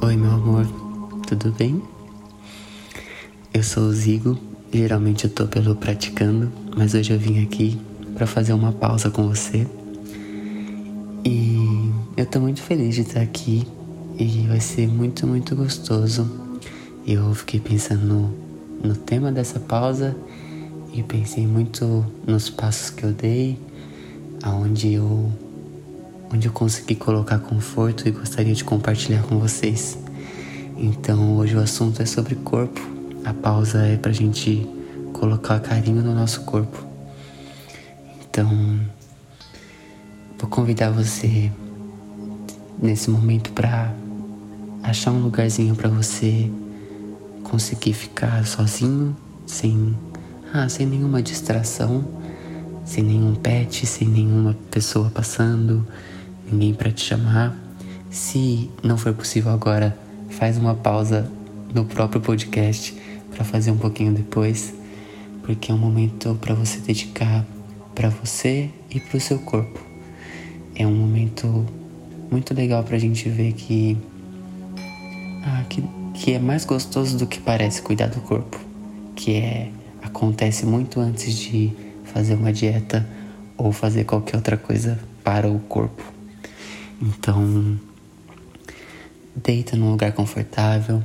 Oi, meu amor, tudo bem? Eu sou o Zigo, geralmente eu tô pelo praticando, mas hoje eu vim aqui para fazer uma pausa com você. E eu tô muito feliz de estar aqui e vai ser muito, muito gostoso. Eu fiquei pensando no, no tema dessa pausa e pensei muito nos passos que eu dei, aonde eu onde eu consegui colocar conforto e gostaria de compartilhar com vocês. Então hoje o assunto é sobre corpo. A pausa é pra gente colocar carinho no nosso corpo. Então vou convidar você nesse momento para achar um lugarzinho para você conseguir ficar sozinho, sem ah, sem nenhuma distração, sem nenhum pet, sem nenhuma pessoa passando, ninguém para te chamar. Se não for possível agora, faz uma pausa no próprio podcast para fazer um pouquinho depois, porque é um momento para você dedicar para você e para o seu corpo. É um momento muito legal para a gente ver que, ah, que que é mais gostoso do que parece cuidar do corpo, que é acontece muito antes de fazer uma dieta ou fazer qualquer outra coisa para o corpo. Então, deita num lugar confortável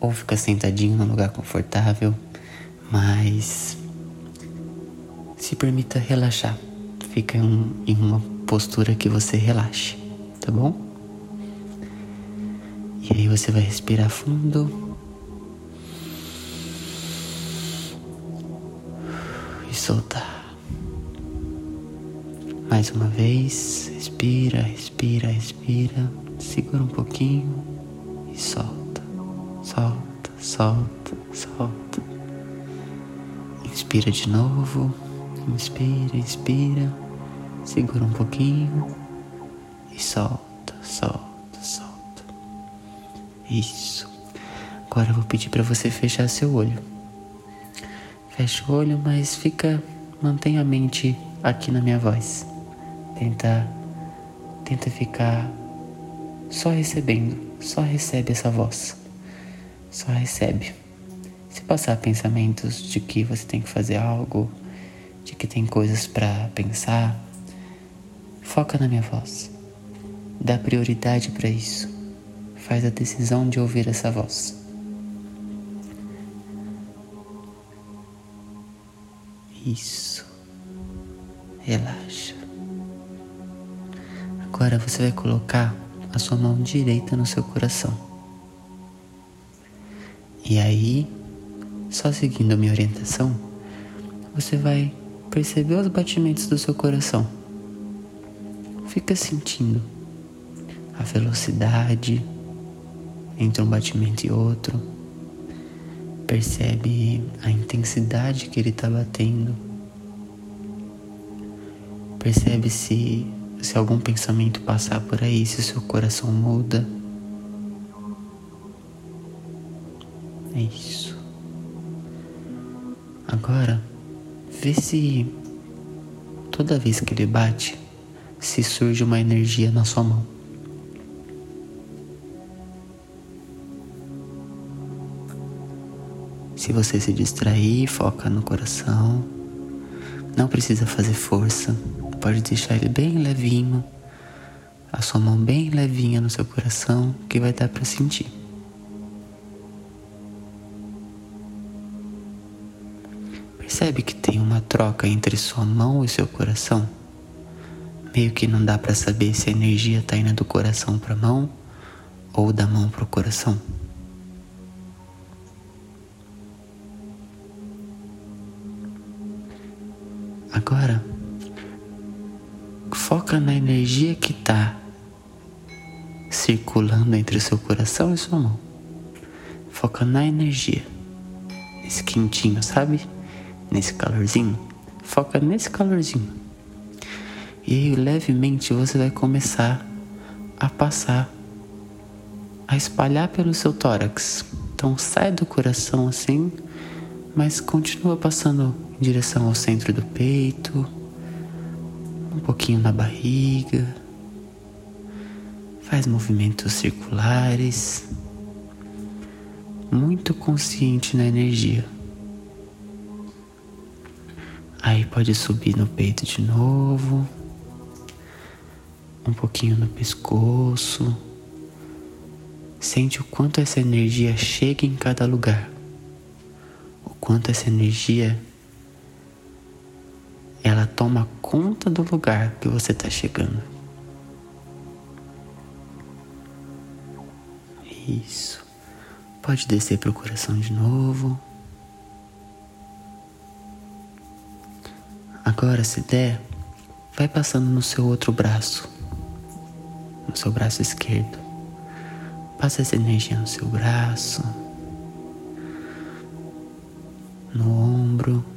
ou fica sentadinho num lugar confortável, mas se permita relaxar. Fica em, em uma postura que você relaxe, tá bom? E aí você vai respirar fundo. E soltar. Mais uma vez, respira, respira, respira. Segura um pouquinho e solta. Solta, solta, solta. Inspira de novo. Inspira, inspira. Segura um pouquinho e solta, solta. Isso. Agora eu vou pedir para você fechar seu olho. Fecha o olho, mas fica, mantenha a mente aqui na minha voz. Tenta, tenta ficar só recebendo, só recebe essa voz. Só recebe. Se passar pensamentos de que você tem que fazer algo, de que tem coisas para pensar, foca na minha voz. Dá prioridade para isso faz a decisão de ouvir essa voz. Isso. Relaxa. Agora você vai colocar a sua mão direita no seu coração. E aí, só seguindo a minha orientação, você vai perceber os batimentos do seu coração. Fica sentindo a velocidade, entre um batimento e outro, percebe a intensidade que ele está batendo, percebe se, se algum pensamento passar por aí, se seu coração muda. É isso. Agora, vê se toda vez que ele bate, se surge uma energia na sua mão. Se você se distrair, foca no coração. Não precisa fazer força. Pode deixar ele bem levinho. A sua mão bem levinha no seu coração, que vai dar para sentir. Percebe que tem uma troca entre sua mão e seu coração? Meio que não dá para saber se a energia tá indo do coração para a mão ou da mão para o coração. Agora, foca na energia que está circulando entre seu coração e sua mão. Foca na energia, nesse quentinho, sabe? Nesse calorzinho. Foca nesse calorzinho. E aí, levemente, você vai começar a passar, a espalhar pelo seu tórax. Então, sai do coração assim mas continua passando em direção ao centro do peito, um pouquinho na barriga, faz movimentos circulares, muito consciente na energia. Aí pode subir no peito de novo, um pouquinho no pescoço. Sente o quanto essa energia chega em cada lugar, o quanto essa energia ela toma conta do lugar que você está chegando. Isso. Pode descer para o coração de novo. Agora, se der, vai passando no seu outro braço, no seu braço esquerdo. Passa essa energia no seu braço, no ombro.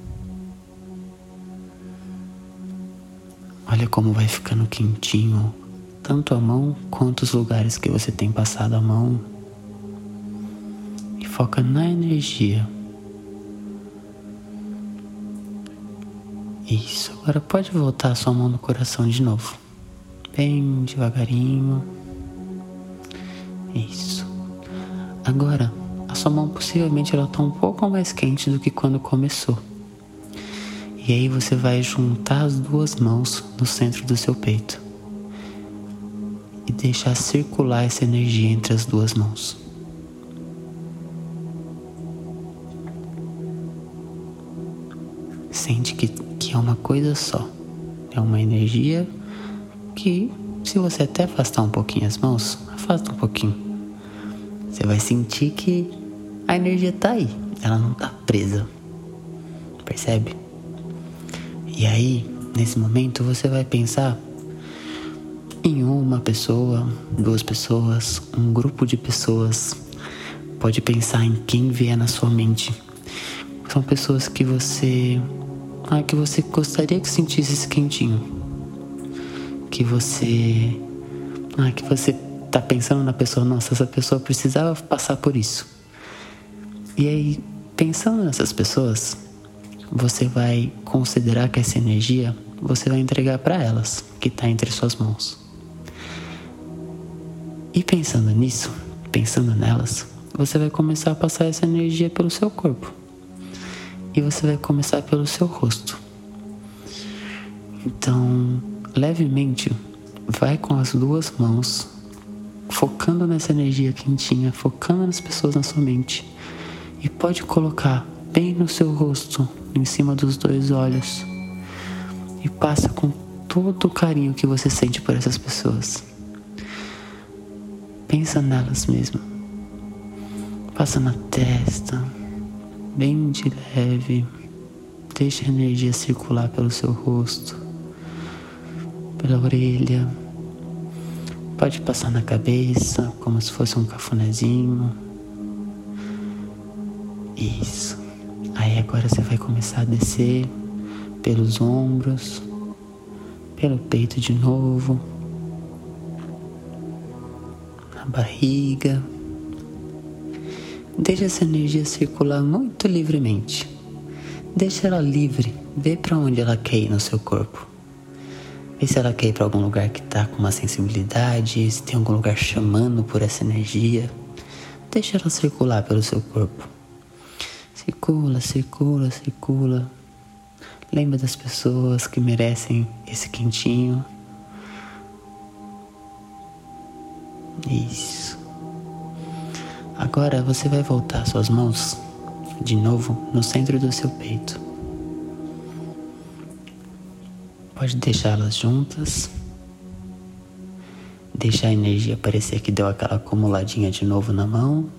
Olha como vai ficando quentinho, tanto a mão quanto os lugares que você tem passado a mão foca na energia. Isso, agora pode voltar a sua mão no coração de novo. Bem devagarinho. Isso. Agora, a sua mão possivelmente ela está um pouco mais quente do que quando começou. E aí você vai juntar as duas mãos no centro do seu peito e deixar circular essa energia entre as duas mãos. sente que, que é uma coisa só. É uma energia que, se você até afastar um pouquinho as mãos, afasta um pouquinho. Você vai sentir que a energia tá aí, ela não tá presa. Percebe? E aí, nesse momento, você vai pensar em uma pessoa, duas pessoas, um grupo de pessoas. Pode pensar em quem vier na sua mente. São pessoas que você ah, que você gostaria que sentisse esse quentinho. Que você. Ah, que você tá pensando na pessoa, nossa, essa pessoa precisava passar por isso. E aí, pensando nessas pessoas, você vai considerar que essa energia você vai entregar para elas, que está entre suas mãos. E pensando nisso, pensando nelas, você vai começar a passar essa energia pelo seu corpo e você vai começar pelo seu rosto. Então, levemente, vai com as duas mãos, focando nessa energia quentinha, focando nas pessoas na sua mente. E pode colocar bem no seu rosto, em cima dos dois olhos. E passa com todo o carinho que você sente por essas pessoas. Pensa nelas mesmo. Passa na testa, bem de leve. Deixe a energia circular pelo seu rosto, pela orelha. Pode passar na cabeça, como se fosse um cafunézinho. Isso. Agora você vai começar a descer pelos ombros, pelo peito de novo, na barriga. Deixe essa energia circular muito livremente. Deixe ela livre, vê para onde ela quer ir no seu corpo. Vê se ela quer ir para algum lugar que está com uma sensibilidade, se tem algum lugar chamando por essa energia. Deixe ela circular pelo seu corpo. Circula, circula, circula. Lembra das pessoas que merecem esse quentinho. Isso. Agora você vai voltar suas mãos de novo no centro do seu peito. Pode deixá-las juntas. Deixar a energia parecer que deu aquela acumuladinha de novo na mão.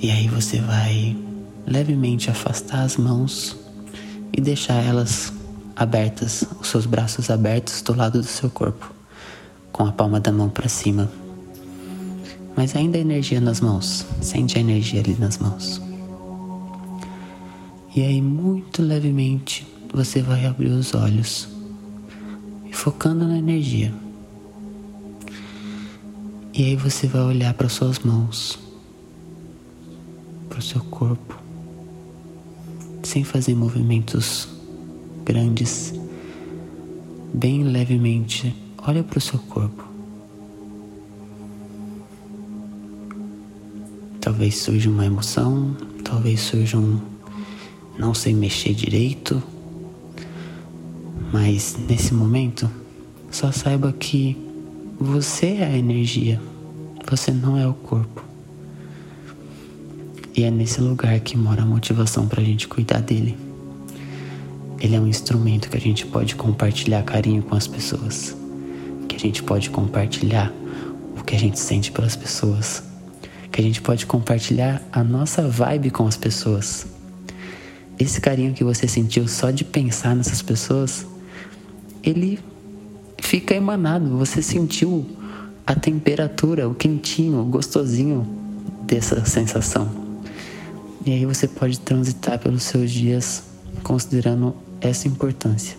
E aí você vai levemente afastar as mãos e deixar elas abertas, os seus braços abertos do lado do seu corpo, com a palma da mão para cima mas ainda a energia nas mãos. Sente a energia ali nas mãos. E aí, muito levemente, você vai abrir os olhos focando na energia. E aí você vai olhar para suas mãos, para o seu corpo, sem fazer movimentos grandes, bem levemente olha para o seu corpo. Talvez surja uma emoção, talvez surja um não sei mexer direito, mas nesse momento, só saiba que você é a energia, você não é o corpo. E é nesse lugar que mora a motivação para a gente cuidar dele. Ele é um instrumento que a gente pode compartilhar carinho com as pessoas, que a gente pode compartilhar o que a gente sente pelas pessoas, que a gente pode compartilhar a nossa vibe com as pessoas. Esse carinho que você sentiu só de pensar nessas pessoas, ele fica emanado. Você sentiu a temperatura, o quentinho, o gostosinho dessa sensação. E aí você pode transitar pelos seus dias considerando essa importância.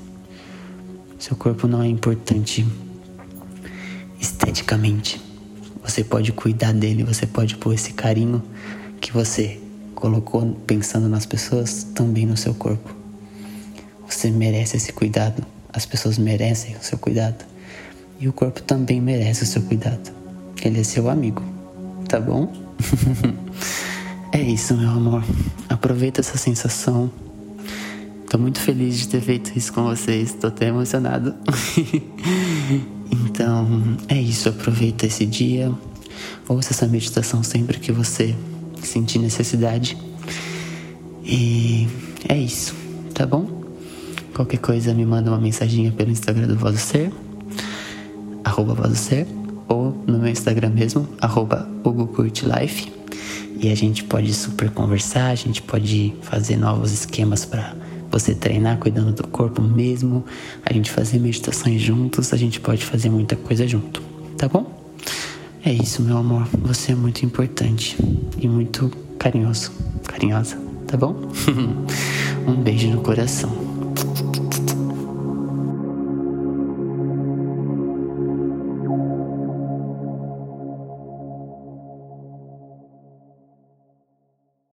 Seu corpo não é importante esteticamente. Você pode cuidar dele, você pode pôr esse carinho que você colocou pensando nas pessoas também no seu corpo. Você merece esse cuidado. As pessoas merecem o seu cuidado. E o corpo também merece o seu cuidado. Ele é seu amigo, tá bom? É isso, meu amor. Aproveita essa sensação. Tô muito feliz de ter feito isso com vocês. Tô até emocionado. então, é isso. Aproveita esse dia. Ouça essa meditação sempre que você sentir necessidade. E é isso, tá bom? Qualquer coisa me manda uma mensaginha pelo Instagram do Voz do Ser, arroba Voz do Ser, ou no meu Instagram mesmo, arroba Hugo Curte Life. E a gente pode super conversar, a gente pode fazer novos esquemas para você treinar cuidando do corpo mesmo, a gente fazer meditações juntos, a gente pode fazer muita coisa junto, tá bom? É isso, meu amor. Você é muito importante e muito carinhoso, carinhosa, tá bom? um beijo no coração.